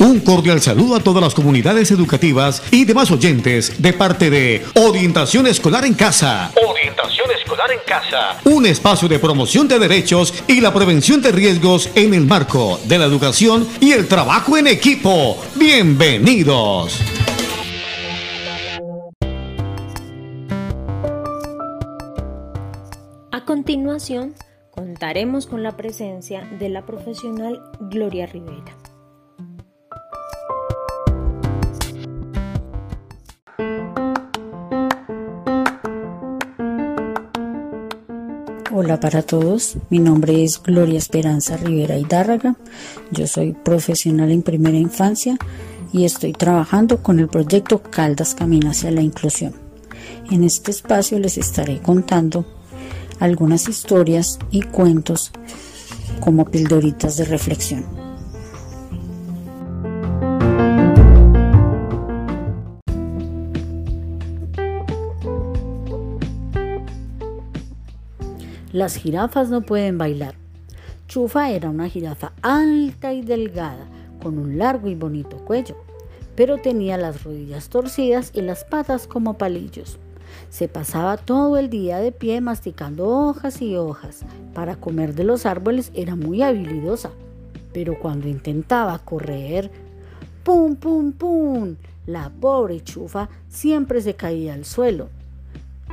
Un cordial saludo a todas las comunidades educativas y demás oyentes de parte de Orientación Escolar en Casa. Orientación Escolar en Casa. Un espacio de promoción de derechos y la prevención de riesgos en el marco de la educación y el trabajo en equipo. Bienvenidos. A continuación, contaremos con la presencia de la profesional Gloria Rivera. Hola para todos, mi nombre es Gloria Esperanza Rivera Hidárraga, yo soy profesional en primera infancia y estoy trabajando con el proyecto Caldas Camina hacia la Inclusión. En este espacio les estaré contando algunas historias y cuentos como pildoritas de reflexión. Las jirafas no pueden bailar. Chufa era una jirafa alta y delgada, con un largo y bonito cuello, pero tenía las rodillas torcidas y las patas como palillos. Se pasaba todo el día de pie masticando hojas y hojas. Para comer de los árboles era muy habilidosa, pero cuando intentaba correr, ¡pum, pum, pum! La pobre chufa siempre se caía al suelo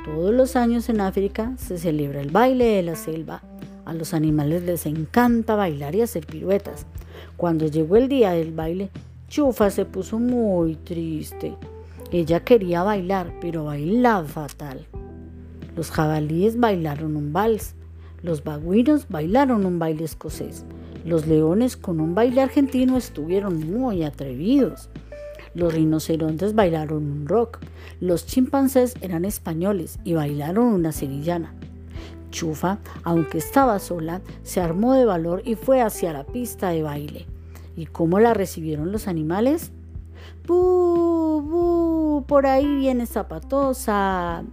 todos los años en África se celebra el baile de la selva. A los animales les encanta bailar y hacer piruetas. Cuando llegó el día del baile, Chufa se puso muy triste. Ella quería bailar, pero bailaba fatal. Los jabalíes bailaron un vals, los baguinos bailaron un baile escocés, los leones con un baile argentino estuvieron muy atrevidos. Los rinocerontes bailaron un rock. Los chimpancés eran españoles y bailaron una sevillana. Chufa, aunque estaba sola, se armó de valor y fue hacia la pista de baile. ¿Y cómo la recibieron los animales? ¡Bú, bú! Por ahí viene Zapatosa.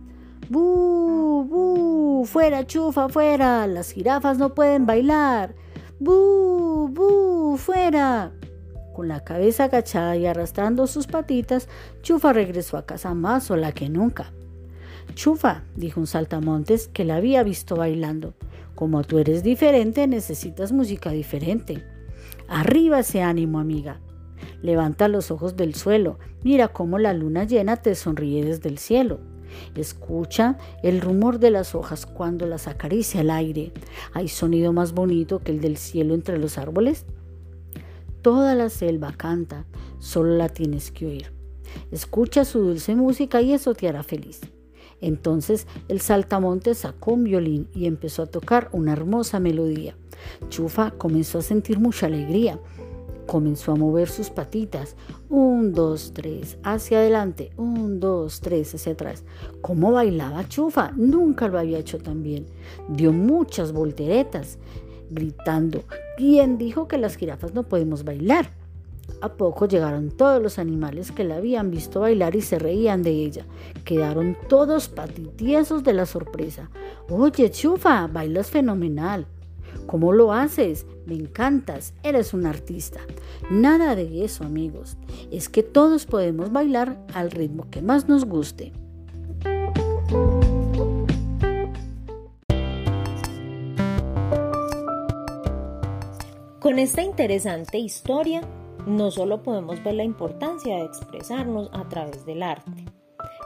¡Bú, bú! ¡Fuera, chufa, fuera! Las jirafas no pueden bailar. ¡Bú, bú! ¡Fuera! Con la cabeza agachada y arrastrando sus patitas, Chufa regresó a casa más sola que nunca. Chufa, dijo un saltamontes que la había visto bailando. Como tú eres diferente, necesitas música diferente. Arriba ese ánimo, amiga. Levanta los ojos del suelo, mira cómo la luna llena te sonríe desde el cielo. Escucha el rumor de las hojas cuando las acaricia el aire. ¿Hay sonido más bonito que el del cielo entre los árboles? Toda la selva canta, solo la tienes que oír. Escucha su dulce música y eso te hará feliz. Entonces el saltamonte sacó un violín y empezó a tocar una hermosa melodía. Chufa comenzó a sentir mucha alegría. Comenzó a mover sus patitas. Un, dos, tres, hacia adelante. Un, dos, tres, hacia atrás. ¿Cómo bailaba Chufa? Nunca lo había hecho tan bien. Dio muchas volteretas gritando, ¿quién dijo que las jirafas no podemos bailar? A poco llegaron todos los animales que la habían visto bailar y se reían de ella. Quedaron todos patitiesos de la sorpresa. Oye, Chufa, bailas fenomenal. ¿Cómo lo haces? Me encantas, eres un artista. Nada de eso, amigos. Es que todos podemos bailar al ritmo que más nos guste. Con esta interesante historia, no solo podemos ver la importancia de expresarnos a través del arte,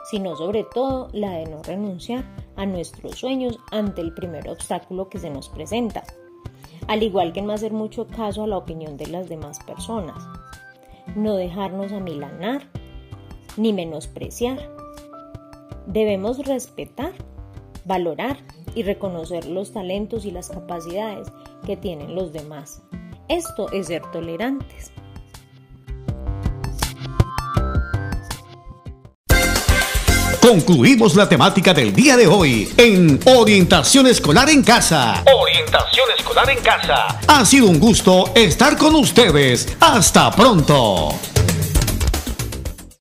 sino sobre todo la de no renunciar a nuestros sueños ante el primer obstáculo que se nos presenta, al igual que no hacer mucho caso a la opinión de las demás personas, no dejarnos amilanar ni menospreciar. Debemos respetar, valorar y reconocer los talentos y las capacidades que tienen los demás esto es ser tolerantes. Concluimos la temática del día de hoy en Orientación Escolar en Casa. Orientación Escolar en Casa. Ha sido un gusto estar con ustedes. Hasta pronto.